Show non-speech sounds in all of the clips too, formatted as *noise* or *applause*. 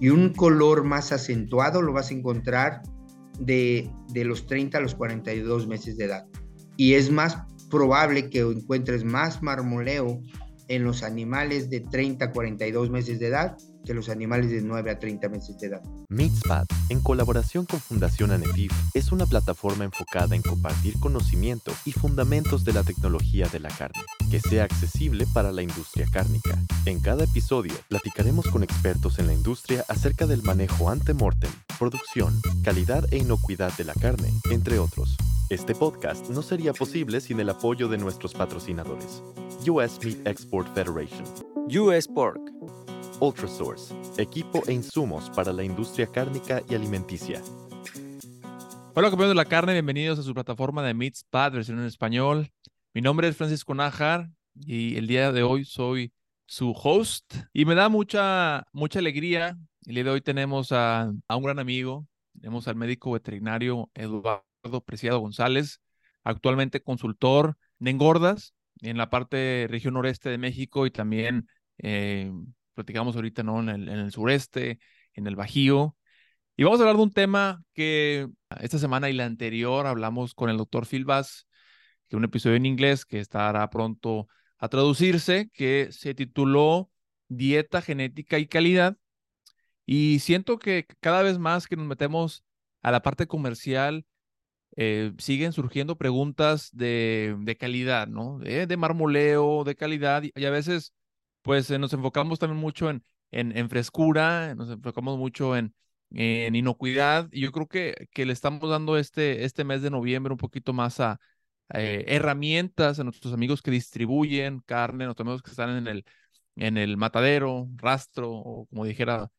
Y un color más acentuado lo vas a encontrar de, de los 30 a los 42 meses de edad. Y es más probable que encuentres más marmoleo en los animales de 30 a 42 meses de edad que los animales de 9 a 30 meses de edad. Meatspad, en colaboración con Fundación ANEPIF, es una plataforma enfocada en compartir conocimiento y fundamentos de la tecnología de la carne, que sea accesible para la industria cárnica. En cada episodio, platicaremos con expertos en la industria acerca del manejo ante-mortem, producción, calidad e inocuidad de la carne, entre otros. Este podcast no sería posible sin el apoyo de nuestros patrocinadores. US Meat Export Federation. US Pork. Ultrasource, equipo e insumos para la industria cárnica y alimenticia. Hola compañeros de la carne, bienvenidos a su plataforma de Meatspad, versión en español. Mi nombre es Francisco Nájar y el día de hoy soy su host y me da mucha, mucha alegría. El día de hoy tenemos a, un gran amigo, tenemos al médico veterinario Eduardo Preciado González, actualmente consultor de engordas en la parte región noreste de México y también eh, platicamos ahorita, ¿no? En el, en el sureste, en el Bajío. Y vamos a hablar de un tema que esta semana y la anterior hablamos con el doctor Phil Bass, que un episodio en inglés que estará pronto a traducirse, que se tituló Dieta, Genética y Calidad. Y siento que cada vez más que nos metemos a la parte comercial, eh, siguen surgiendo preguntas de, de calidad, ¿no? De, de, marmoleo, de calidad, y, a veces pues eh, nos enfocamos también mucho en, en, frescura, nos enfocamos mucho en, en inocuidad, y yo creo que, que le estamos dando este, este mes de noviembre un poquito más a eh, herramientas a nuestros amigos que distribuyen carne, nuestros amigos que están en el, en el matadero, rastro, o como dijera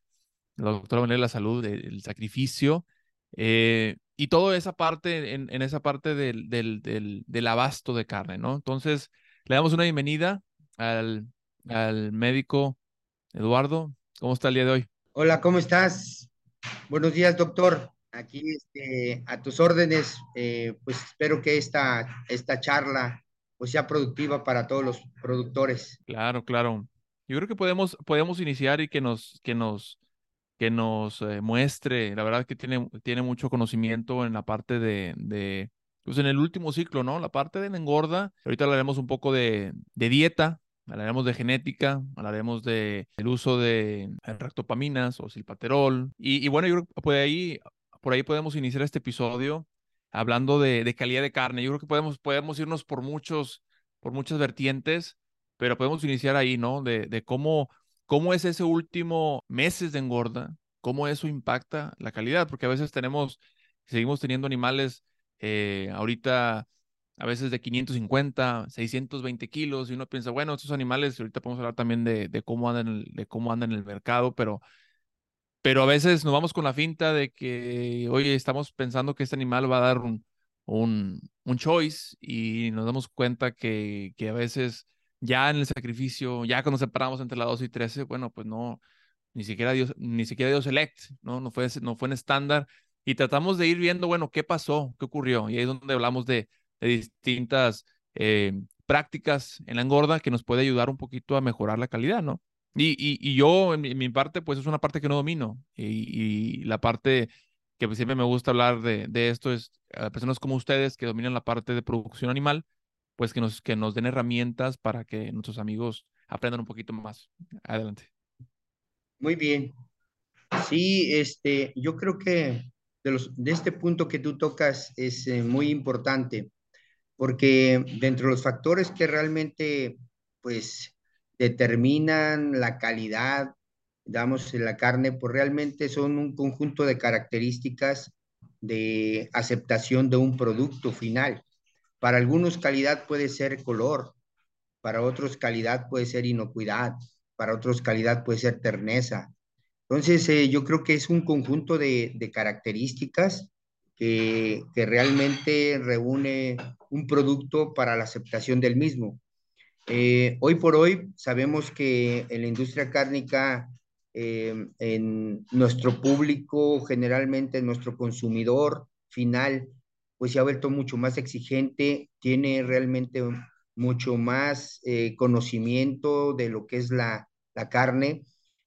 la doctora Manuel la Salud, el, el sacrificio, eh, y toda esa parte, en, en esa parte del, del, del, del, abasto de carne, ¿no? Entonces, le damos una bienvenida al, al médico Eduardo. ¿Cómo está el día de hoy? Hola, ¿cómo estás? Buenos días, doctor. Aquí este, a tus órdenes, eh, pues espero que esta, esta charla pues sea productiva para todos los productores. Claro, claro. Yo creo que podemos, podemos iniciar y que nos, que nos, que nos eh, muestre, la verdad que tiene, tiene mucho conocimiento en la parte de, de, pues en el último ciclo, ¿no? La parte de la engorda. Ahorita hablaremos un poco de, de dieta, hablaremos de genética, hablaremos el uso de ractopaminas o silpaterol. Y, y, bueno, yo creo que por ahí, por ahí podemos iniciar este episodio hablando de, de, calidad de carne. Yo creo que podemos, podemos irnos por, muchos, por muchas vertientes, pero podemos iniciar ahí, ¿no? De, de cómo, cómo es ese último meses de engorda, cómo eso impacta la calidad, porque a veces tenemos, seguimos teniendo animales eh, ahorita a veces de 550, 620 kilos, y uno piensa, bueno, estos animales, ahorita podemos hablar también de, de cómo andan en el, de cómo andan en el mercado, pero, pero a veces nos vamos con la finta de que, oye, estamos pensando que este animal va a dar un, un, un choice y nos damos cuenta que, que a veces ya en el sacrificio, ya cuando separamos entre la 2 y 13, bueno, pues no, ni siquiera Dios, ni siquiera Dios select, ¿no? No fue, no fue en estándar y tratamos de ir viendo, bueno, qué pasó, qué ocurrió, y ahí es donde hablamos de de distintas eh, prácticas en la engorda que nos puede ayudar un poquito a mejorar la calidad, ¿no? Y, y, yo, en mi, en parte, pues es una parte que no domino. Y, y la parte que pues, siempre me gusta hablar de, de, esto es a personas como ustedes que dominan la parte de producción animal, pues que nos, que nos den herramientas para que nuestros amigos aprendan un poquito más. Adelante. Muy bien. Sí, este, yo creo que de, los, de este punto que tú tocas es eh, muy importante porque dentro de los factores que realmente pues determinan la calidad, digamos, de la carne, pues realmente son un conjunto de características de aceptación de un producto final. Para algunos calidad puede ser color, para otros calidad puede ser inocuidad, para otros calidad puede ser terneza. Entonces, eh, yo creo que es un conjunto de características que, que, realmente reúne un producto para la aceptación del mismo. Eh, hoy por hoy sabemos que en la industria cárnica, eh, en nuestro público, generalmente nuestro consumidor final, pues se ha vuelto mucho más exigente, tiene realmente mucho más eh, conocimiento de lo que es la, la carne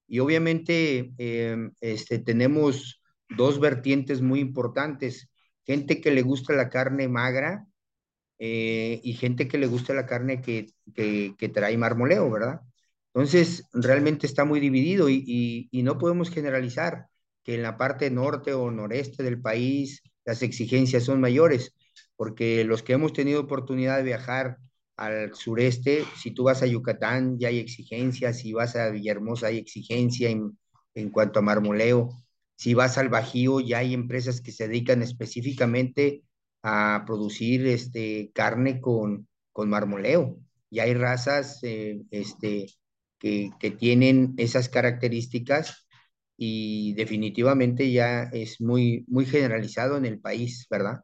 Y obviamente em, este, tenemos dos vertientes muy importantes. Gente que le gusta la carne magra eh, y gente que le gusta la carne que, que, trae marmoleo, ¿verdad? Entonces, realmente está muy dividido y, y, no podemos generalizar que en la parte norte o noreste del país las exigencias son mayores, porque los que hemos tenido oportunidad de viajar al sureste, si tú vas a Yucatán ya hay exigencias, si vas a Villahermosa hay exigencia en, en cuanto a marmoleo, si vas al Bajío ya hay empresas que se dedican específicamente a producir este, carne con, con marmoleo. Y hay razas eh, este, que, que, tienen esas características y definitivamente ya es muy, muy generalizado en el país, ¿verdad?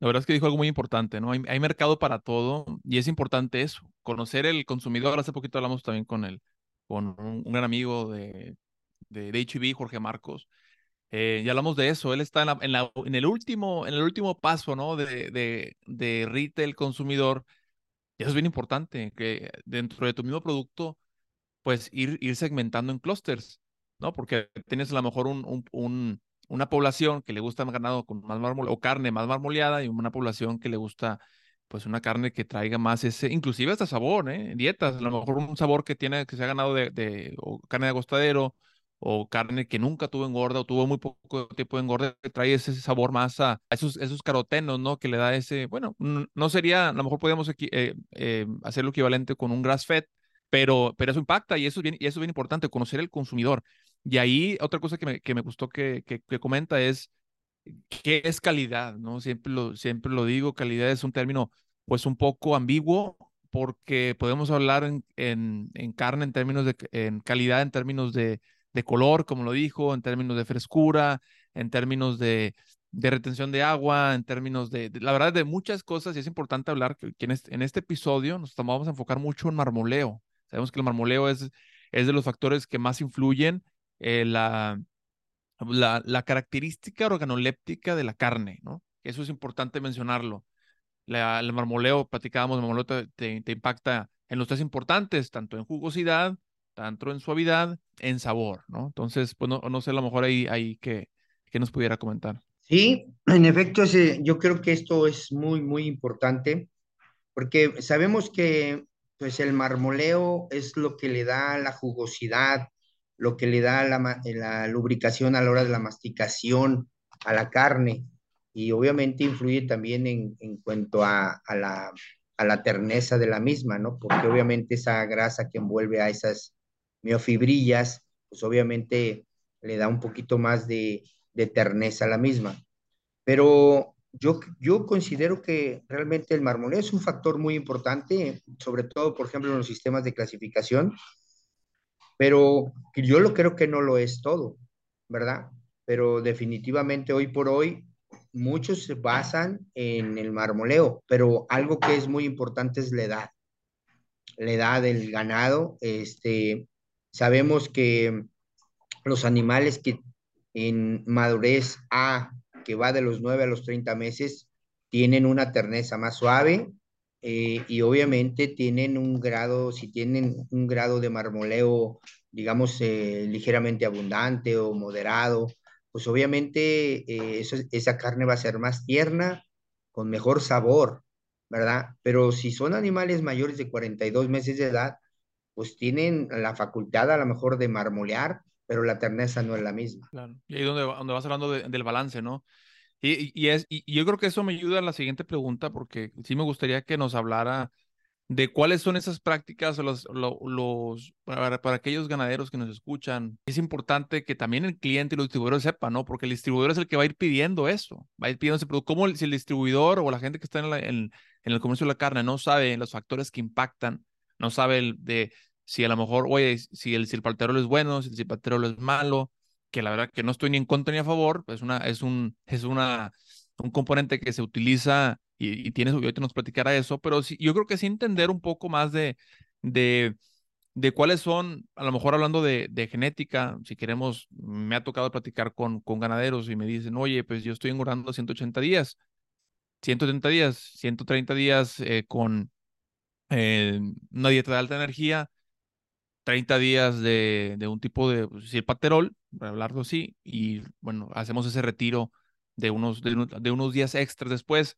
La verdad es que dijo algo muy importante, ¿no? Hay, hay, mercado para todo y es importante eso, conocer el consumidor. Hace poquito hablamos también con, el, con un, gran amigo de, de, de HB, Jorge Marcos, eh, ya hablamos de eso, él está en, la, en, el, último, en el último paso, ¿no? De, de, de retail consumidor. Y eso es bien importante, que dentro de tu mismo producto, pues ir, ir segmentando en clusters, ¿no? Porque tienes a lo mejor un, un, una población que le gusta ganado con más mármol o carne más marmoleada y una población que le gusta pues una carne que traiga más ese, inclusive hasta sabor, ¿eh? Dietas, a lo mejor un sabor que tiene, que se ha ganado de, de carne de agostadero, o carne que nunca tuvo engorda o tuvo muy poco tiempo de engorda, que trae ese sabor más a, esos, esos carotenos, ¿no? Que le da ese, bueno, no sería, a lo mejor podríamos eh, eh, hacer lo equivalente con un grass fed, pero, pero eso impacta y eso, es bien, y eso es bien importante, conocer el consumidor. Y ahí otra cosa que me, que me gustó que, que, que comenta es qué es calidad, ¿no? Siempre lo, siempre lo digo, calidad es un término pues un poco ambiguo porque podemos hablar en, en, en carne en términos de en calidad, en términos de de color, como lo dijo, en términos de frescura, en términos de, de retención de agua, en términos de, la verdad, de muchas cosas. Y es importante hablar que, en, este, en, este, episodio nos vamos a enfocar mucho en marmoleo. Sabemos que el marmoleo es, es de los factores que más influyen en la, la, característica organoléptica de la carne, ¿no? Eso es importante mencionarlo. El marmoleo, platicábamos, el marmoleo te, te impacta en los tres importantes, tanto en jugosidad, tanto en suavidad, en sabor, ¿no? Entonces, pues no, no sé, a lo mejor ahí, ahí que, que nos pudiera comentar. Sí, en efecto, yo creo que esto es muy, muy importante, porque sabemos que pues el marmoleo es lo que le da la jugosidad, lo que le da la, la lubricación a la hora de la masticación a la carne, y obviamente influye también en, en cuanto a, a, la, a la terneza de la misma, ¿no? Porque obviamente esa grasa que envuelve a esas miofibrillas, pues obviamente le da un poquito más de, de terneza a la misma. Pero yo, yo considero que realmente el marmoleo es un factor muy importante, sobre todo, por ejemplo, en los sistemas de clasificación, pero yo lo creo que no lo es todo, ¿verdad? Pero definitivamente hoy por hoy muchos se basan en el marmoleo, pero algo que es muy importante es la edad. La edad del ganado, este, Sabemos que los animales que en madurez A, que va de los 9 a los 30 meses, tienen una terneza más suave eh, y obviamente tienen un grado, si tienen un grado de marmoleo, digamos, eh, ligeramente abundante o moderado, pues obviamente eh, esa carne va a ser más tierna, con mejor sabor, ¿verdad? Pero si son animales mayores de 42 meses de edad, pues tienen la facultad a lo mejor de marmolear, pero la terneza no es la misma. Claro. Y ahí donde, donde vas hablando del balance, ¿no? Y, y es, y, yo creo que eso me ayuda a la siguiente pregunta, porque sí me gustaría que nos hablara de cuáles son esas prácticas los, los, para, para, aquellos ganaderos que nos escuchan. Es importante que también el cliente y los distribuidores sepan, ¿no? Porque el distribuidor es el que va a ir pidiendo eso, va a ir pidiendo ese producto. ¿Cómo si el distribuidor o la gente que está en, en, en el comercio de la carne no sabe los factores que impactan no sabe de si a lo mejor, oye, si el silpaterol es bueno, si el silpaterol es malo, que la verdad que no estoy ni en contra ni a favor, es una, es un, es una, un componente que se utiliza y, y tienes, ahorita nos platicará eso, pero sí, yo creo que sí entender un poco más de, de, de cuáles son, a lo mejor hablando de, de, genética, si queremos, me ha tocado platicar con, con ganaderos y me dicen, oye, pues yo estoy engordando 180 días, 180 días, 130 días eh, con, eh, una dieta de alta energía, 30 días de, de un tipo de pues, paterol, para hablarlo así, y bueno, hacemos ese retiro de unos, de, unos días extras después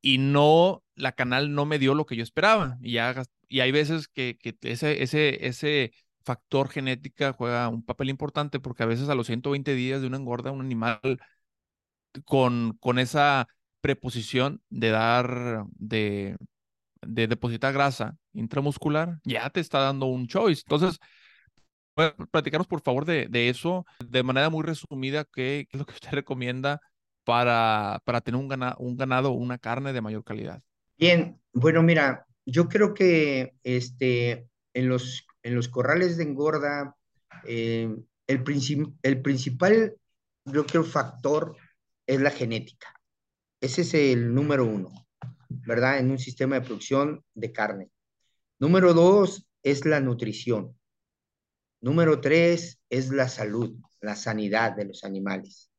y no, la canal no me dio lo que yo esperaba. Y, ya, y hay veces que, que ese, ese, ese factor genética juega un papel importante porque a veces a los 120 días de una engorda, un animal con, con esa preposición de dar, de, de depositar grasa intramuscular, ya te está dando un choice. Entonces, platicarnos por favor de, de, eso de manera muy resumida, ¿qué, es lo que usted *laughs* recomienda para, para tener un, ganado, un ganado una carne de mayor calidad? Bien, bueno, mira, yo creo que este, en, los, en los corrales de engorda, eh, el, el principal, yo creo, factor es la genética. Ese es el número uno, ¿verdad? En un sistema de producción de carne. Número dos es la nutrición. Número tres es la salud, la sanidad de los animales.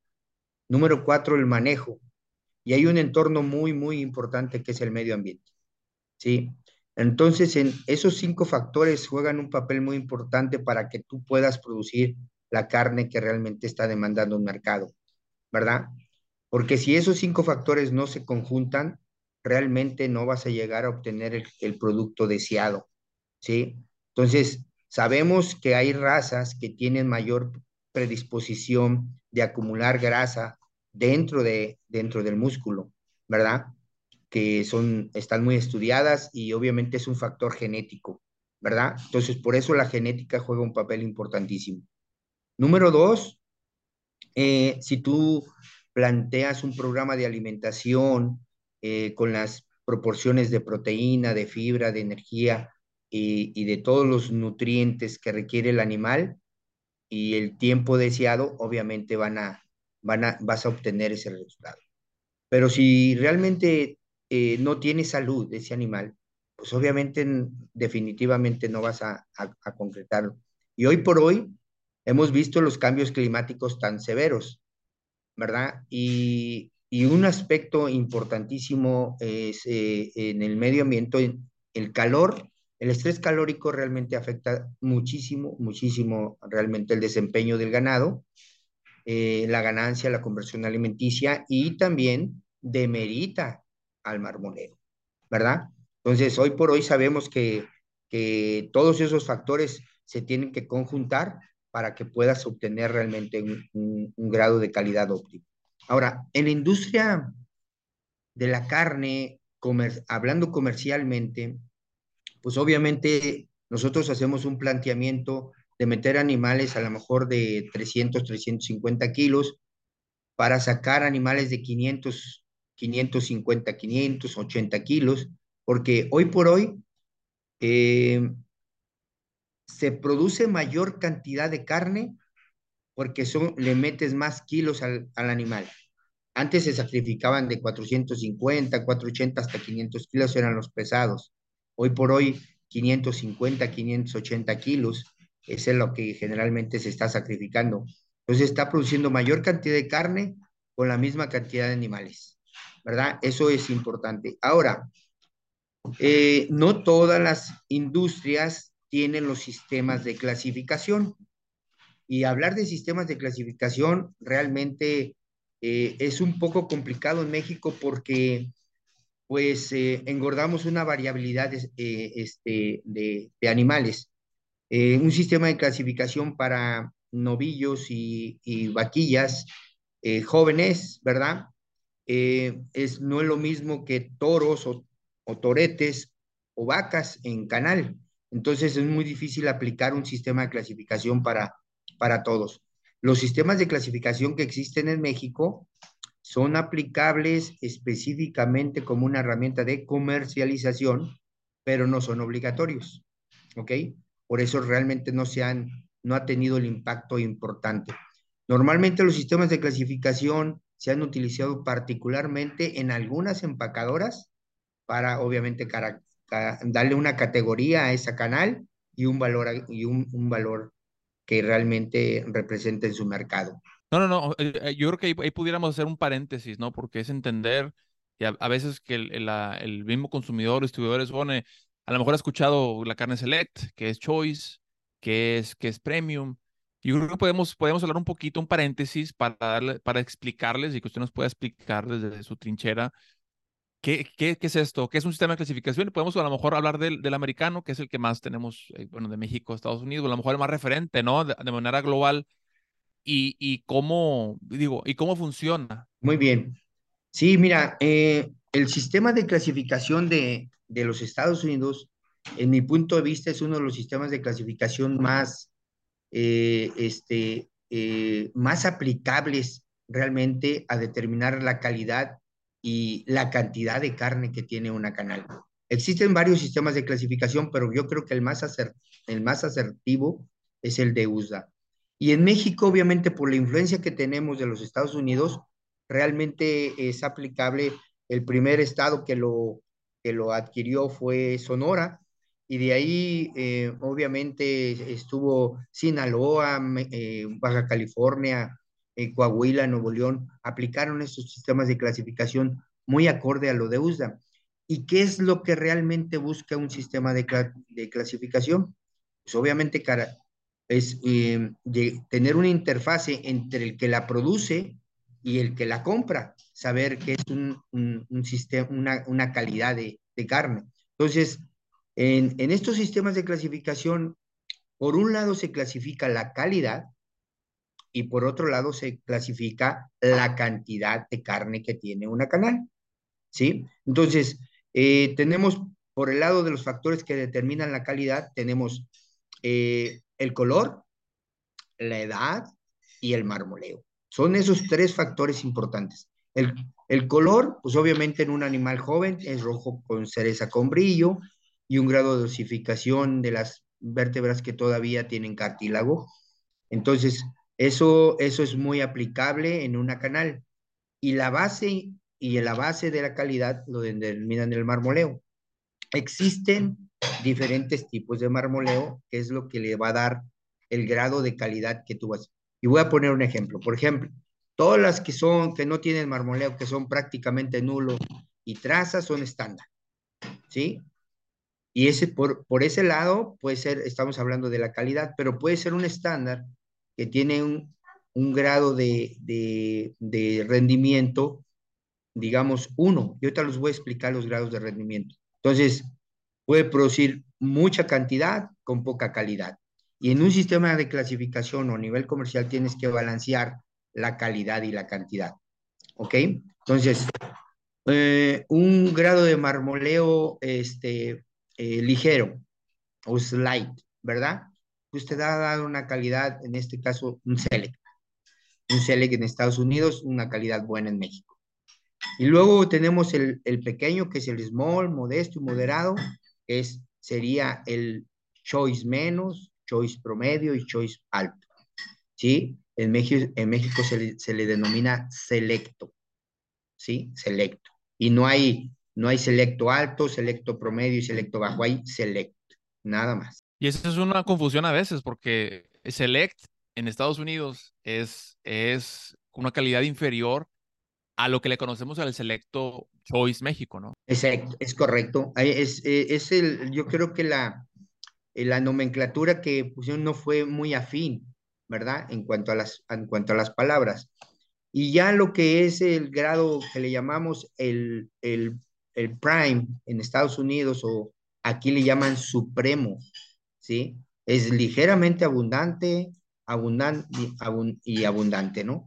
Número cuatro, el manejo. Y hay un entorno muy, muy importante que es el medio ambiente. ¿Sí? Entonces, en esos cinco factores juegan un papel muy importante para que tú puedas producir la carne que realmente está demandando un mercado, ¿verdad? Porque si esos cinco factores no se conjuntan, realmente no vas a llegar a obtener el, producto deseado, ¿sí? Entonces, Sabemos que hay razas que tienen mayor predisposición de acumular grasa dentro, de, dentro del músculo, ¿verdad? Que son, están muy estudiadas y obviamente es un factor genético, ¿verdad? Entonces, por eso la genética juega un papel importantísimo. Número dos, eh, si tú planteas un programa de alimentación eh, con las proporciones de proteína, de fibra, de energía y, de todos los nutrientes que requiere el animal y el tiempo deseado, obviamente van a, van a, vas a obtener ese resultado. Pero si realmente eh, no tiene salud ese animal, pues obviamente definitivamente no vas a, a, concretarlo. Y hoy por hoy hemos visto los cambios climáticos tan severos, ¿verdad? Y, y un aspecto importantísimo es eh, en el medio ambiente, el calor el estrés calórico realmente afecta muchísimo, muchísimo realmente el desempeño del ganado, eh, la ganancia, la conversión alimenticia y también demerita al marmonero, ¿verdad? Entonces, hoy por hoy sabemos que, que todos esos factores se tienen que conjuntar para que puedas obtener realmente un, un grado de calidad óptimo. Ahora, en la industria de la carne, hablando comercialmente, pues obviamente nosotros hacemos un planteamiento de meter animales a lo mejor de 300, 350 kilos para sacar animales de 500, 550, 580 kilos, porque hoy por hoy eh, se produce mayor cantidad de carne porque son, le metes más kilos al, al animal. Antes se sacrificaban de 450, 480 hasta 500 kilos eran los pesados. Hoy por hoy, 550, 580 kilos, es lo que generalmente se está sacrificando. Entonces está produciendo mayor cantidad de carne con la misma cantidad de animales, ¿verdad? Eso es importante. Ahora, eh, no todas las industrias tienen los sistemas de clasificación. Y hablar de sistemas de clasificación realmente eh, es un poco complicado en México porque pues eh, engordamos una variabilidad de, eh, este, de, animales. Un sistema de clasificación para novillos y, vaquillas jóvenes, ¿verdad? es, no es lo mismo que toros o toretes o vacas en canal. Entonces es muy difícil aplicar un sistema de clasificación para, para todos. Los sistemas de clasificación que existen en México son aplicables específicamente como una herramienta de comercialización, pero no son obligatorios. ¿Ok? Por eso realmente no se han, no ha tenido el impacto importante. Normalmente los sistemas de clasificación se han utilizado particularmente en algunas empacadoras para, obviamente, darle una categoría a ese canal y un valor, y un, un valor que realmente represente en su mercado. No, no, no. Eh, eh, yo creo que ahí, pudiéramos hacer un paréntesis, ¿no? Porque es entender que a, veces que el, el, mismo consumidor, distribuidores, pone, a lo mejor ha escuchado la carne select, que es choice, qué es, qué es premium. Yo creo que podemos, podemos hablar un poquito, un paréntesis para, darle, para explicarles y que usted nos pueda explicar desde su trinchera ¿Qué, qué, qué es esto? ¿Qué es un sistema de clasificación? Podemos a lo mejor hablar del, del americano, que es el que más tenemos, eh, bueno, de México, Estados Unidos, a lo mejor el más referente, ¿no? De, de manera global. Y, y, cómo, digo, y cómo funciona. Muy bien. Sí, mira, eh, el sistema de clasificación de, de los Estados Unidos, en mi punto de vista, es uno de los sistemas de clasificación más, eh, este, eh, más aplicables realmente a determinar la calidad y la cantidad de carne que tiene una canal. Existen varios sistemas de clasificación, pero yo creo que el más, el más asertivo es el de USDA. Y en México, obviamente, por la influencia que tenemos de los Estados Unidos, realmente es aplicable. El primer estado que lo, que lo adquirió fue Sonora, y de ahí, eh, obviamente, estuvo Sinaloa, eh, Baja California, eh, Coahuila, Nuevo León, aplicaron estos sistemas de clasificación muy acorde a lo de USDA. ¿Y qué es lo que realmente busca un sistema de, clasificación? Pues obviamente es eh, de tener una interfase entre el que la produce y el que la compra, saber que es un, sistema, una, una, calidad de, carne. Entonces, en, en estos sistemas de clasificación, por un lado se clasifica la calidad, y por otro lado se clasifica la cantidad de carne que tiene una canal. ¿Sí? Entonces, eh, tenemos por el lado de los factores que determinan la calidad, tenemos eh, el color, la edad y el marmoleo. Son esos tres factores importantes. El, el color, pues obviamente en un animal joven es rojo con cereza con brillo y un grado de dosificación de las vértebras que todavía tienen cartílago. Entonces, eso, eso es muy aplicable en una canal. Y la base y la base de la calidad lo determinan el marmoleo. Existen diferentes tipos de marmoleo, que es lo que le va a dar el grado de calidad que tú vas. Y voy a poner un ejemplo. Por ejemplo, todas las que son, que no tienen marmoleo, que son prácticamente nulo y trazas, son estándar. ¿Sí? Y ese, por, por ese lado, puede ser, estamos hablando de la calidad, pero puede ser un estándar que tiene un, grado de, de, de, rendimiento, digamos, uno. Y ahorita les voy a explicar los grados de rendimiento. Entonces, puede producir mucha cantidad con poca calidad. Y en un sistema de clasificación o nivel comercial tienes que balancear la calidad y la cantidad. ¿Ok? Entonces, eh, un grado de marmoleo este, eh, ligero o slight, ¿verdad? Usted ha dado una calidad, en este caso, un Select. Un Select en Estados Unidos, una calidad buena en México. Y luego tenemos el, pequeño, que es el small, modesto y moderado, es, sería el choice menos, choice promedio y choice alto. ¿Sí? En México, en México se, le, se le denomina selecto. ¿Sí? Selecto. Y no hay, no hay selecto alto, selecto promedio y selecto bajo, hay selecto. Nada más. Y eso es una confusión a veces, porque Select en Estados Unidos es, es una calidad inferior a lo que le conocemos al Selecto Choice México, ¿no? Exacto, es correcto. Es, eh, es el, yo creo que la, eh, la nomenclatura que pusieron no fue muy afín, ¿verdad? En cuanto a las, en cuanto a las palabras. Y ya lo que es el grado que le llamamos el, el, el prime en Estados Unidos o aquí le llaman supremo, ¿sí? Es ligeramente abundante, abundante y abundante, ¿no?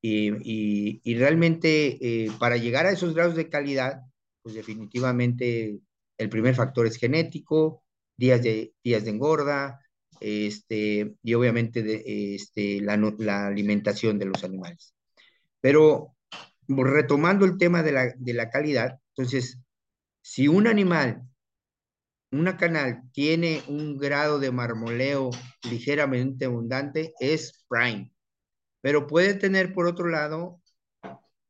Y, y, realmente eh, para llegar a esos grados de calidad, pues definitivamente el primer factor es genético, días de, días de engorda, este, y obviamente de, este, la, la, alimentación de los animales. Pero retomando el tema de la, de la calidad, entonces, si un animal una canal tiene un grado de marmoleo ligeramente abundante, es prime, pero puede tener por otro lado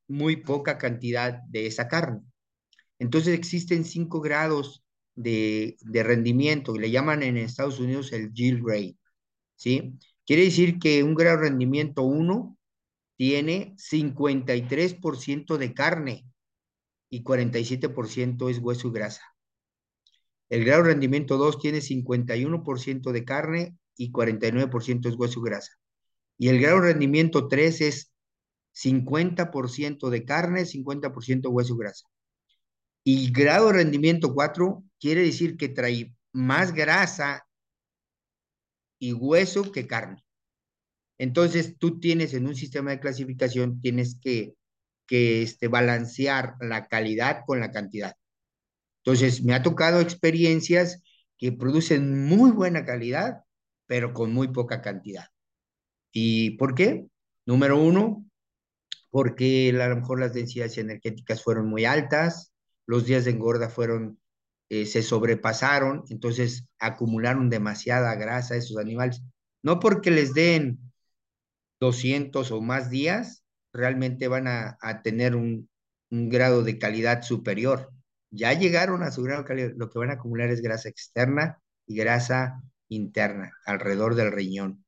muy poca cantidad de esa carne. Entonces existen cinco grados de, de rendimiento, y le llaman en Estados Unidos el yield rate, ¿sí? Quiere decir que un grado de rendimiento 1 tiene 53% de carne y 47% es hueso y grasa. El grado de rendimiento 2 tiene 51% de carne y 49% es hueso y grasa. Y el grado de rendimiento 3 es 50% de carne, 50% hueso y grasa. Y grado de rendimiento 4 quiere decir que trae más grasa y hueso que carne. Entonces, tú tienes en un sistema de clasificación, tienes que, que este, balancear la calidad con la cantidad. Entonces, me ha tocado experiencias que producen muy buena calidad, pero con muy poca cantidad. ¿Y por qué? Número uno, porque a lo mejor las densidades energéticas fueron muy altas, los días de engorda fueron, eh, se sobrepasaron, entonces acumularon demasiada grasa a esos animales. No porque les den 200 o más días, realmente van a, tener un, un, grado de calidad superior. Ya llegaron a su grado calidad, lo que van a acumular es grasa externa y grasa interna alrededor del riñón.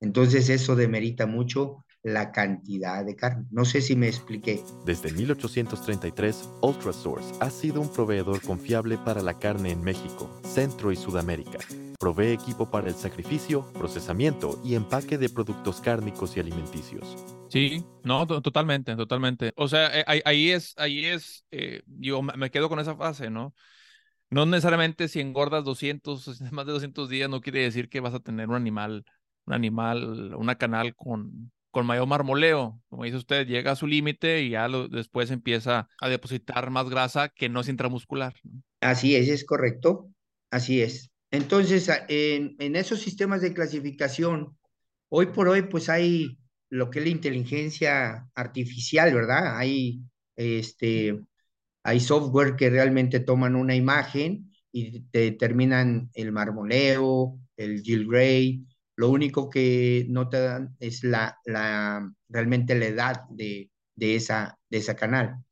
Entonces eso demerita mucho la cantidad de carne. No sé si me expliqué. Desde 1833, Ultrasource ha sido un proveedor confiable para la carne en México, Centro y Sudamérica. Provee equipo para el sacrificio, procesamiento y empaque de productos cárnicos y alimenticios. Sí, no, totalmente, totalmente. O sea, eh, ahí, es, ahí es, eh, yo me quedo con esa fase, ¿no? No necesariamente si engordas 200, *laughs* más de 200 días, no quiere decir que vas a tener un animal, un animal, una canal con, con mayor marmoleo. Como dice usted, llega a su límite y ya después empieza a depositar más grasa que no es intramuscular. Así es, es correcto. Así es. Entonces, en, en esos sistemas de clasificación, hoy por hoy, pues hay lo que es la inteligencia artificial, ¿verdad? Hay, este, hay software que realmente toman una imagen y determinan el marmoleo, el Jill Gray, lo único que no te dan es la, la, realmente la edad de, de, esa, de esa canal.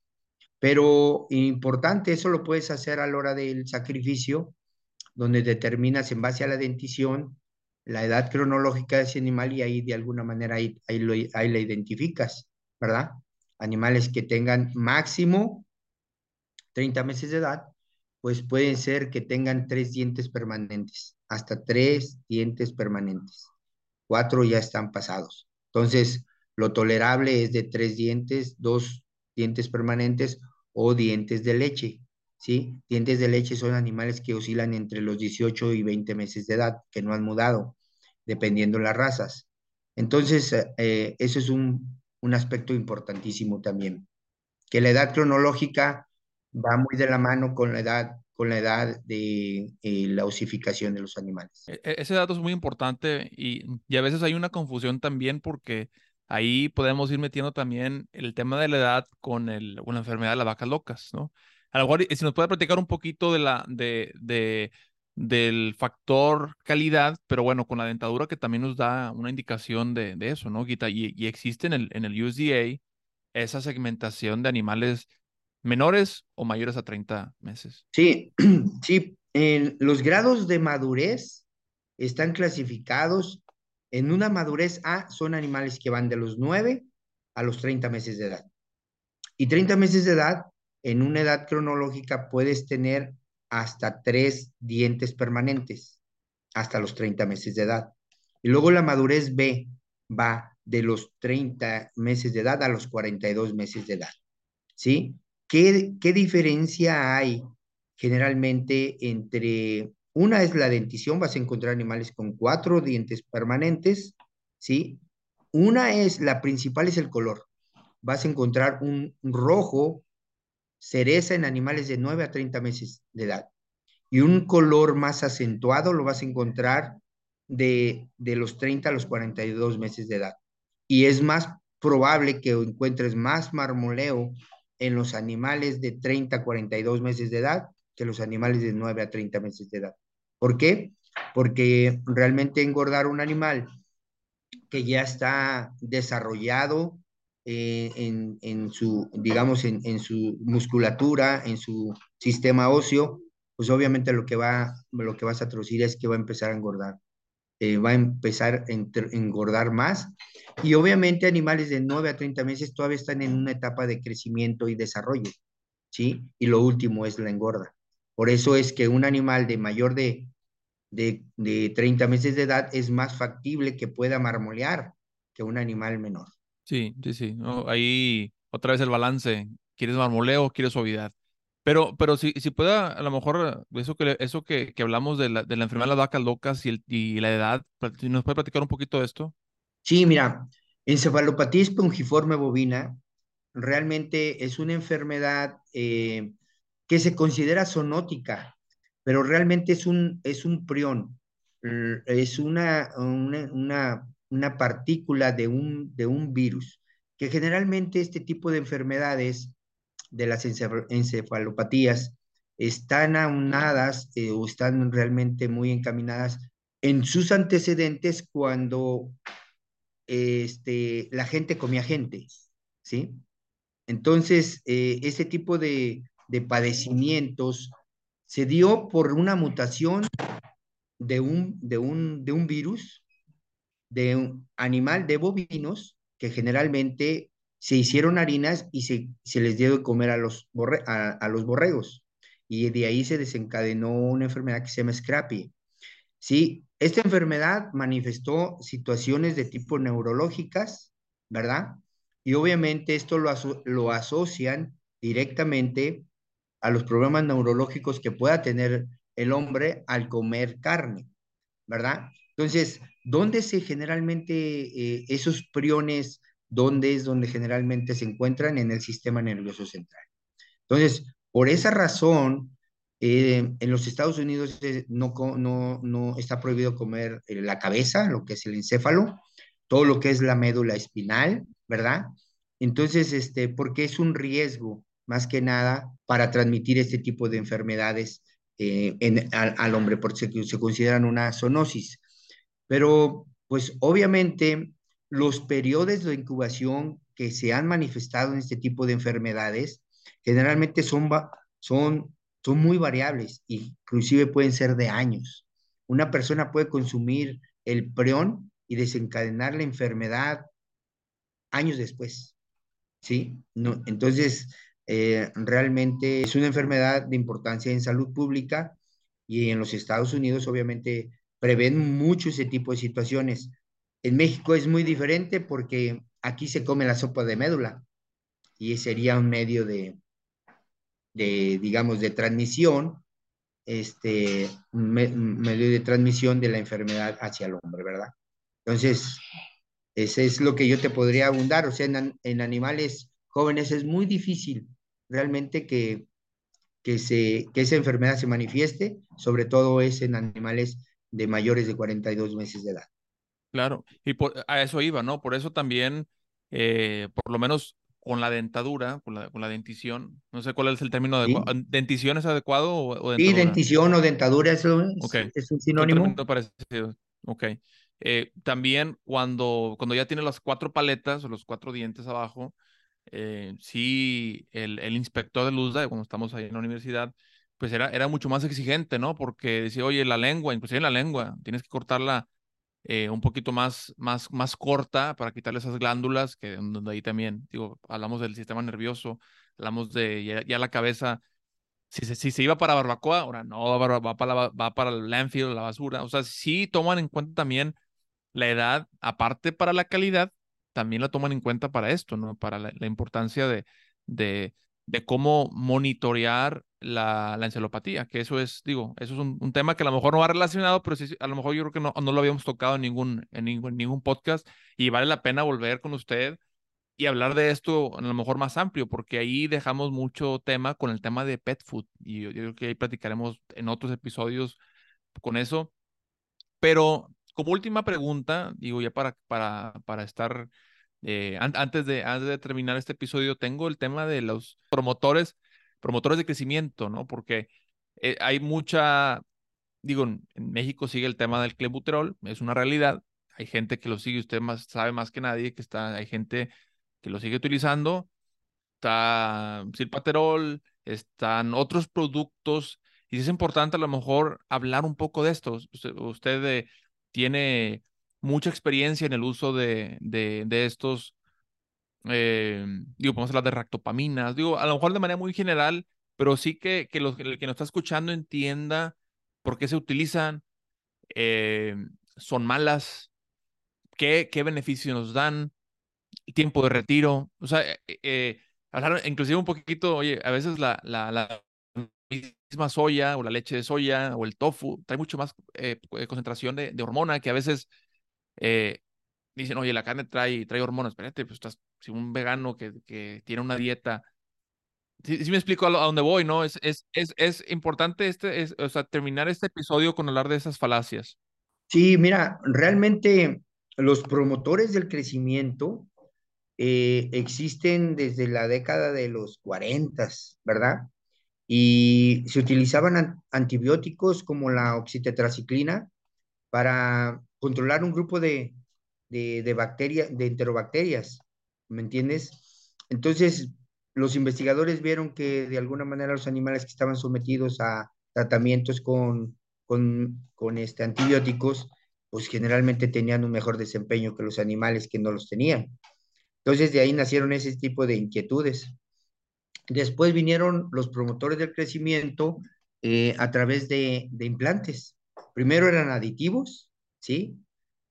Pero importante, eso lo puedes hacer a la hora del sacrificio, donde determinas en base a la dentición la edad cronológica de ese animal y ahí de alguna manera ahí, ahí, la identificas, ¿verdad? Animales que tengan máximo 30 meses de edad, pues pueden ser que tengan tres dientes permanentes hasta tres dientes permanentes. Cuatro ya están pasados. Entonces, lo tolerable es de tres dientes, dos dientes permanentes o dientes de leche. ¿Sí? Dientes de leche son animales que oscilan entre los 18 y 20 meses de edad, que no han mudado, dependiendo las razas. Entonces, eh, eso es un, un aspecto importantísimo también, que la edad cronológica va muy de la mano con la edad con la edad de eh, la osificación de los animales. E, e, ese dato es muy importante y, y, a veces hay una confusión también porque ahí podemos ir metiendo también el tema de la edad con, el, con la enfermedad de las vacas locas, ¿no? A lo mejor, si nos puede platicar un poquito de la, de, de, del factor calidad, pero bueno, con la dentadura que también nos da una indicación de, de eso, ¿no, Guita? Y, y existe en el, en el USDA esa segmentación de animales menores o mayores a 30 meses. Sí, *clears throat* sí, los grados de madurez están clasificados en una madurez A, son animales que van de los 9 a los 30 meses de edad. Y 30 meses de edad, en una edad cronológica, puedes tener hasta tres dientes permanentes, hasta los 30 meses de edad. Y luego la madurez B va de los 30 meses de edad a los 42 meses de edad. ¿Sí? ¿Qué, diferencia hay generalmente entre, una es la dentición, vas a encontrar animales con cuatro dientes permanentes, ¿sí? Una es, la principal es el color. Vas a encontrar un rojo cereza en animales de 9 a 30 meses de edad. Y un color más acentuado lo vas a encontrar de, de los 30 a los 42 meses de edad. Y es más probable que encuentres más marmoleo en los animales de 30 a 42 meses de edad que los animales de 9 a 30 meses de edad. ¿Por qué? Porque realmente engordar un animal que ya está desarrollado eh, en, su, digamos, en, su musculatura, en su sistema óseo, pues obviamente lo que, va, lo que vas a traducir es que va a empezar a engordar. Eh, va a empezar a engordar más. Y obviamente animales de 9 a 30 meses todavía están en una etapa de crecimiento y desarrollo, ¿sí? Y lo último es la engorda. Por eso es que un animal de mayor de de, de 30 meses de edad es más factible que pueda marmolear que un animal menor. Sí, sí, sí. ahí otra vez el balance. ¿Quieres marmoleo quieres suavidad? Pero, pero si, si pueda, a lo mejor eso que, eso que, que hablamos de la, de la enfermedad de las vacas locas y, el, y la edad, ¿nos puede platicar un poquito de esto? Sí, mira, encefalopatía espongiforme bovina realmente es una enfermedad eh, que se considera zoonótica, pero realmente es un, es un prión, es una, una, una, partícula de un, de un virus, que generalmente este tipo de enfermedades de las encefalopatías están aunadas eh, o están realmente muy encaminadas en sus antecedentes cuando este, la gente comía gente, ¿sí? Entonces, eh, ese tipo de, de, padecimientos se dio por una mutación de un, de un, de un virus, de un animal de bovinos, que generalmente se hicieron harinas y se, se les dio de comer a los, borre, a, los borregos. Y de ahí se desencadenó una enfermedad que se llama Scrappy. Sí, esta enfermedad manifestó situaciones de tipo neurológicas, ¿verdad? Y obviamente esto lo, aso lo asocian directamente a los problemas neurológicos que pueda tener el hombre al comer carne, ¿verdad? Entonces, ¿dónde se generalmente eh, esos priones, dónde es donde generalmente se encuentran? En el sistema nervioso central. Entonces, por esa razón, eh, en los Estados Unidos eh, no, está prohibido comer la cabeza, lo que es el encéfalo, todo lo que es la médula espinal, ¿verdad? Entonces, este, porque es un riesgo, más que nada, para transmitir este tipo de enfermedades en, al, al, hombre, porque se, se consideran una zoonosis. Pero, pues, obviamente, los periodos de incubación que se han manifestado en este tipo de enfermedades generalmente son, son, son muy variables, inclusive pueden ser de años. Una persona puede consumir el prión y desencadenar la enfermedad años después. ¿Sí? No, entonces, eh, realmente es una enfermedad de importancia en salud pública y en los Estados Unidos obviamente prevén mucho ese tipo de situaciones. En México es muy diferente porque aquí se come la sopa de médula y sería un medio de, de digamos, de transmisión, este, un, me, un medio de transmisión de la enfermedad hacia el hombre, ¿verdad? Entonces, ese es lo que yo te podría abundar. O sea, en, en animales jóvenes es muy difícil realmente que, que, se, que esa enfermedad se manifieste, sobre todo es en animales de mayores de 42 meses de edad. Claro, y por, a eso iba, ¿no? Por eso también, eh, por lo menos con la dentadura, con la, con la dentición, no sé cuál es el término ¿Sí? adecuado. ¿Dentición es adecuado o, o Sí, dentición o dentadura, eso es, okay. es un sinónimo. Parecido. Ok. Eh, también cuando, cuando ya tiene las cuatro paletas o los cuatro dientes abajo, eh, sí, el, el, inspector de Luzda, cuando estamos ahí en la universidad, pues era, era mucho más exigente, ¿no? Porque decía, oye, la lengua, inclusive la lengua, tienes que cortarla eh, un poquito más, más, más corta para quitarle esas glándulas, que donde ahí también, digo, hablamos del sistema nervioso, hablamos de ya, ya la cabeza, si se, si se iba para barbacoa, ahora no, va, va, para la, va para el landfill, la basura, o sea, sí toman en cuenta también la edad, aparte para la calidad, también la toman en cuenta para esto, ¿no? Para la, la importancia de, de, de, cómo monitorear la, la, encefalopatía, que eso es, digo, eso es un, un, tema que a lo mejor no va relacionado, pero sí, a lo mejor yo creo que no, no lo habíamos tocado en ningún, en ningún, en ningún podcast y vale la pena volver con usted y hablar de esto a lo mejor más amplio, porque ahí dejamos mucho tema con el tema de pet food y yo, yo creo que ahí platicaremos en otros episodios con eso. Pero como última pregunta, digo ya para, para, para estar, eh, an antes, de, antes de terminar este episodio, tengo el tema de los promotores, promotores de crecimiento, ¿no? Porque eh, hay mucha, digo, en México sigue el tema del clenbuterol, es una realidad, hay gente que lo sigue, usted más, sabe más que nadie, que está, hay gente que lo sigue utilizando, está silpaterol, están otros productos, y es importante a lo mejor hablar un poco de esto. Usted, usted de, tiene mucha experiencia en el uso de, de, de estos, eh, digo, podemos hablar de ractopaminas, digo, a lo mejor de manera muy general, pero sí que, que los, el que nos está escuchando entienda por qué se utilizan, eh, son malas, ¿Qué, qué beneficios nos dan, tiempo de retiro, o sea, eh, eh hablar inclusive un poquito, oye, a veces la, la, misma soya o la leche de soya o el tofu trae mucho más eh, concentración de, de, hormona que a veces dicen, oye, la carne trae, trae hormonas, espérate, pues estás, si un vegano que, que tiene una dieta Sí, me explico a, dónde voy, ¿no? Es, es, es, es importante este, es, o sea, terminar este episodio con hablar de esas falacias. Sí, mira, realmente los promotores del crecimiento eh, existen desde la década de los 40, ¿verdad? Y se utilizaban antibióticos como la oxitetraciclina para controlar un grupo de, de, bacterias, de enterobacterias, ¿me entiendes? Entonces, los investigadores vieron que de alguna manera los animales que estaban sometidos a tratamientos con, con, con este, antibióticos, pues generalmente tenían un mejor desempeño que los animales que no los tenían. Entonces de ahí nacieron ese tipo de inquietudes. Después vinieron los promotores del crecimiento eh, a través de, de, implantes. Primero eran aditivos, ¿sí?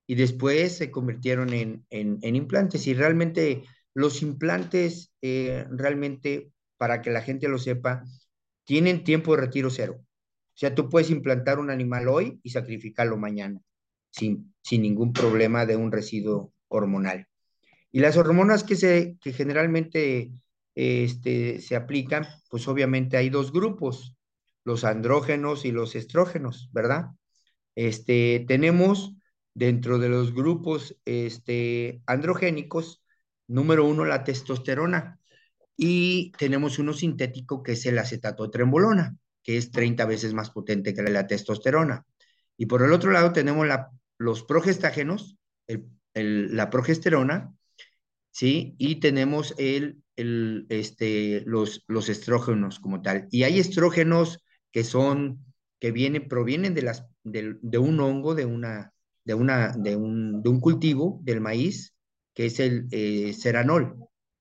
Y después se convirtieron en, en, en implantes. Y realmente los implantes, eh, realmente, para que la gente lo sepa, tienen tiempo de retiro cero. O sea, tú puedes implantar un animal hoy y sacrificarlo mañana, sin, sin ningún problema de un residuo hormonal. Y las hormonas que, se, que generalmente este, se aplican, pues obviamente hay dos grupos, los andrógenos y los estrógenos, ¿verdad? Este, tenemos dentro de los grupos este, androgénicos, Número uno, la testosterona. Y tenemos uno sintético que es el acetato trembolona, que es 30 veces más potente que la testosterona. Y por el otro lado tenemos los progestágenos, la progesterona, ¿sí? Y tenemos el, el, este, los, los estrógenos como tal. Y hay estrógenos que son, que vienen, provienen de, las, de, un hongo, de, una, de, una, de, un, de un cultivo, del maíz, que es el eh, ceranol,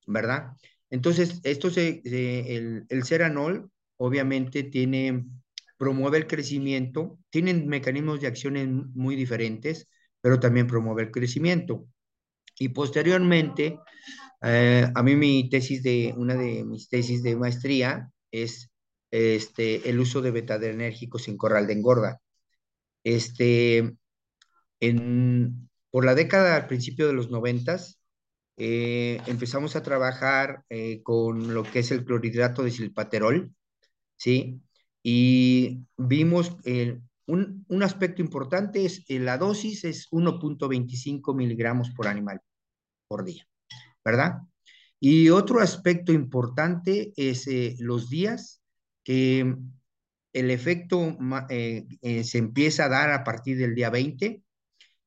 ¿verdad? Entonces, esto se, el, el ceranol obviamente tiene, promueve el crecimiento, tienen mecanismos de acción muy diferentes, pero también promueve el crecimiento. Y posteriormente, eh, a mí mi tesis de, una de mis tesis de maestría es este, el uso de betadrenérgicos en corral de engorda. Este, en, por la década al principio de los noventas, eh, empezamos a trabajar eh, con lo que es el clorhidrato de silpaterol, ¿sí? Y vimos un, un, aspecto importante es eh, la dosis es 1.25 miligramos por animal por día, ¿verdad? Y otro aspecto importante es los días que el efecto se empieza a dar a partir del día 20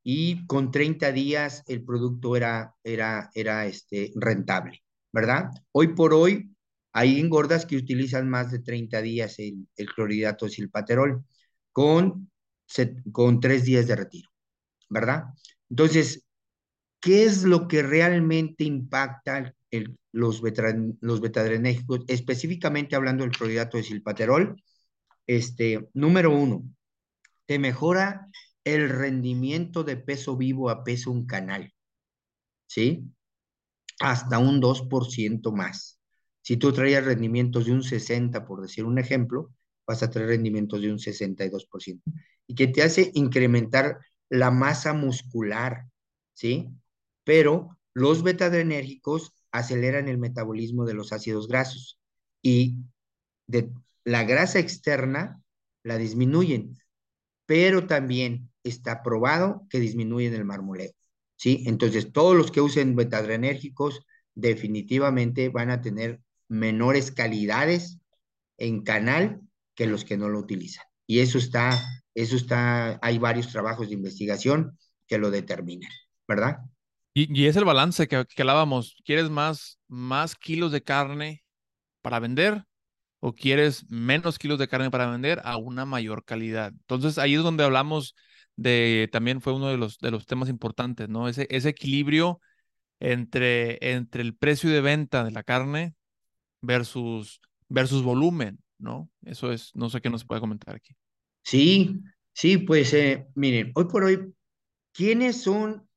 y con 30 días el producto era, era, era este, rentable, ¿verdad? Hoy por hoy hay engordas que utilizan más de 30 días el, el clorhidrato silpaterol con, con 3 días de retiro, ¿verdad? Entonces, ¿qué es lo que realmente impacta el, los, betadrenérgicos, específicamente hablando del clorhidrato de silpaterol? Este, número uno, te mejora el rendimiento de peso vivo a peso un canal, ¿sí? Hasta un 2% más. Si tú traías rendimientos de un 60, por decir un ejemplo, vas a traer rendimientos de un 62%. Y que te hace incrementar la masa muscular, ¿sí? Pero los betadrenérgicos aceleran el metabolismo de los ácidos grasos y de la grasa externa la disminuyen, pero también está probado que disminuyen el marmoleo, ¿sí? Entonces, todos los que usen betadrenérgicos definitivamente van a tener menores calidades en canal que los que no lo utilizan. Y eso está, eso está, hay varios trabajos de investigación que lo determinan, ¿verdad? Y, y es el balance que, que hablábamos. ¿Quieres más, más kilos de carne para vender? ¿O quieres menos kilos de carne para vender a una mayor calidad? Entonces ahí es donde hablamos de, también fue uno de los, de los temas importantes, ¿no? Ese, ese equilibrio entre, entre el precio de venta de la carne versus, versus volumen, ¿no? Eso es, no sé qué nos puede comentar aquí. Sí, Sí, pues eh, miren, hoy por hoy, ¿quiénes son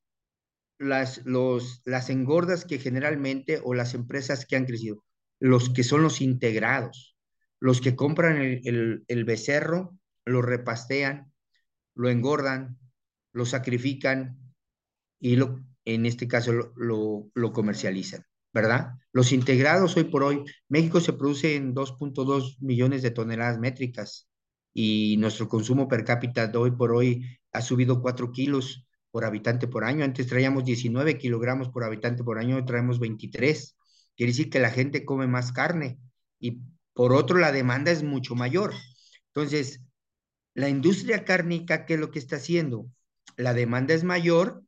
las, los, las engordas que generalmente o las empresas que han crecido? Los que son los integrados, los que compran el, el, becerro, lo repastean, lo engordan, lo sacrifican y lo, en este caso lo, lo, lo comercializan, ¿verdad? Los integrados hoy por hoy, México se produce en 2.2 millones de toneladas métricas y nuestro consumo per cápita de hoy por hoy ha subido 4 kilos por habitante por año. Antes traíamos 19 kilogramos por habitante por año, hoy traemos 23. Quiere decir que la gente come más carne y por otro la demanda es mucho mayor. Entonces, la industria cárnica, ¿qué es lo que está haciendo? La demanda es mayor,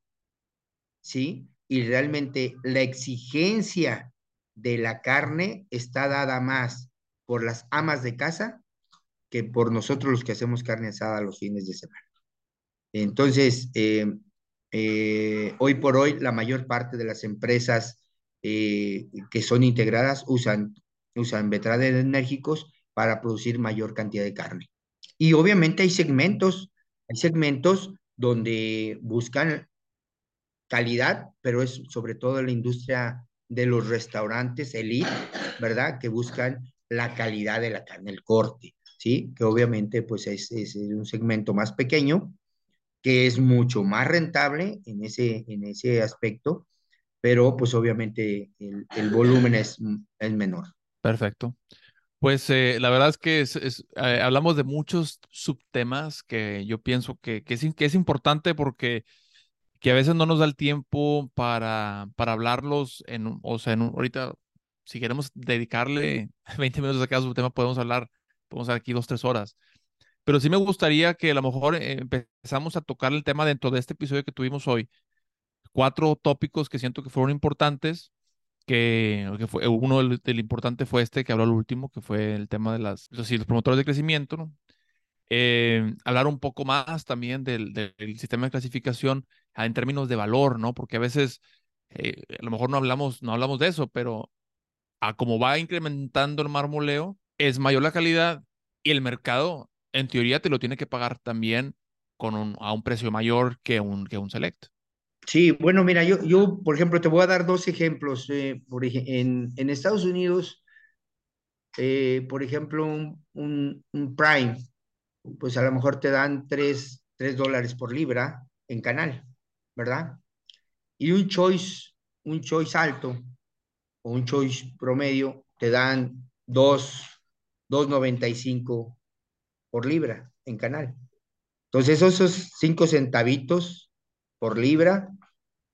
¿sí? Y realmente la exigencia de la carne está dada más por las amas de casa que por nosotros los que hacemos carne asada los fines de semana. Entonces, eh, eh, hoy por hoy, la mayor parte de las empresas eh, que son integradas usan, usan enérgicos para producir mayor cantidad de carne. Y obviamente hay segmentos, hay segmentos donde buscan calidad, pero es sobre todo la industria de los restaurantes elite, ¿verdad? Que buscan la calidad de la carne, el corte, ¿sí? Que obviamente pues es, es un segmento más pequeño, que es mucho más rentable en ese, en ese aspecto, pero pues obviamente el, el volumen es, es menor. Perfecto. Pues eh, la verdad es que es, eh, hablamos de muchos subtemas que yo pienso que, que, es, que es importante porque que a veces no nos da el tiempo para, para hablarlos en, o sea, en un, ahorita, si queremos dedicarle *laughs* 20 minutos a cada subtema, podemos hablar, podemos hablar aquí dos, tres horas. Pero sí me gustaría que a lo mejor eh, empezamos a tocar el tema dentro de este episodio que tuvimos hoy. Cuatro tópicos que siento que fueron importantes que, uno del, del, importante fue este que habló al último, que fue el tema de las, los promotores de crecimiento. Eh, hablar un poco más también del, del, sistema de clasificación en términos de valor, ¿no? Porque a veces, eh, a lo mejor no hablamos, no hablamos de eso, pero a como va incrementando el marmoleo, es mayor la calidad y el mercado, en teoría, te lo tiene que pagar también con un, a un precio mayor que un, que un select. Sí, bueno, mira, yo, yo, por ejemplo, te voy a dar dos ejemplos. Eh, por, en, en, Estados Unidos, eh, por ejemplo, un, un, Prime, pues a lo mejor te dan 3, 3 dólares por libra en canal, ¿verdad? Y un Choice, un Choice alto o un Choice promedio, te dan 2, 2.95 por libra en canal. Entonces, esos 5 centavitos por libra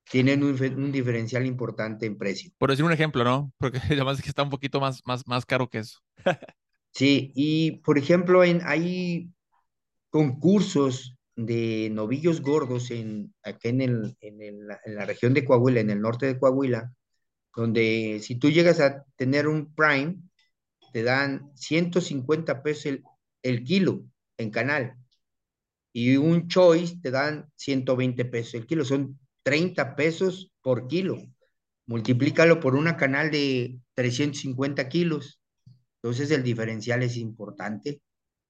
tienen un, un, diferencial importante en precio. Por decir un ejemplo, ¿no? Porque *laughs* además es que está un poquito más, más, más caro que eso. sí, y por ejemplo, en, hay concursos de novillos gordos en, aquí en, el, en, el, en la región de Coahuila, en el norte de Coahuila, donde si tú llegas a tener un prime, te dan 150 pesos el, el kilo en canal y un choice te dan 120 pesos el kilo, son 30 pesos por kilo. Multiplícalo por una canal de 350 kilos. Entonces el diferencial es importante.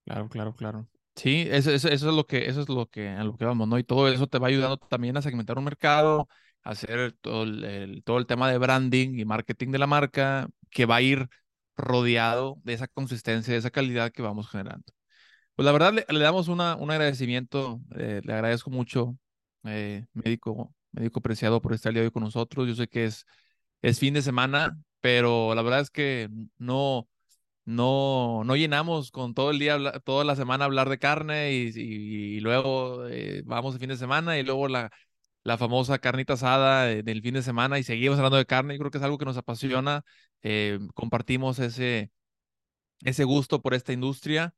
Claro, claro, claro. Sí, eso, eso, eso, es lo que, eso es lo que, lo que vamos, ¿no? Y todo eso te va ayudando también a segmentar un mercado, a hacer todo el, todo el tema de branding y marketing de la marca, que va a ir rodeado de esa consistencia, de esa calidad que vamos generando. Pues la verdad le, le damos una, un agradecimiento, eh, le agradezco mucho, eh, médico, médico preciado por estar el día de hoy con nosotros. Yo sé que es, es fin de semana, pero la verdad es que no, no, no llenamos con todo el día, toda la semana hablar de carne y, y, y luego eh, vamos el fin de semana y luego la, la famosa carnita asada del fin de semana y seguimos hablando de carne. Yo creo que es algo que nos apasiona. Eh, compartimos ese, ese gusto por esta industria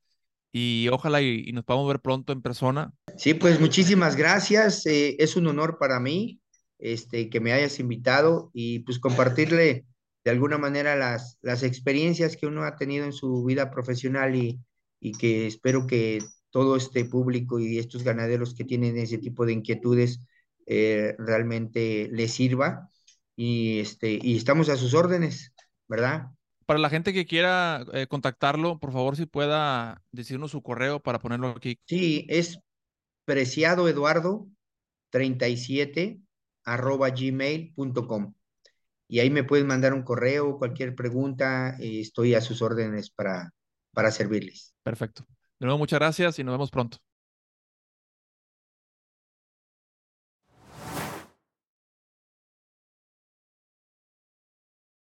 y ojalá y, nos podamos ver pronto en persona. Sí, pues muchísimas gracias. Eh, es un honor para mí este, que me hayas invitado y pues compartirle de alguna manera las, las experiencias que uno ha tenido en su vida profesional y, y que espero que todo este público y estos ganaderos que tienen ese tipo de inquietudes eh, realmente les sirva y, este, y estamos a sus órdenes, ¿verdad? Para la gente que quiera eh, contactarlo, por favor, si pueda decirnos su correo para ponerlo aquí. Sí, es preciado Eduardo 37 arroba gmail.com. Y ahí me pueden mandar un correo, cualquier pregunta, eh, estoy a sus órdenes para, para servirles. Perfecto. De nuevo, muchas gracias y nos vemos pronto.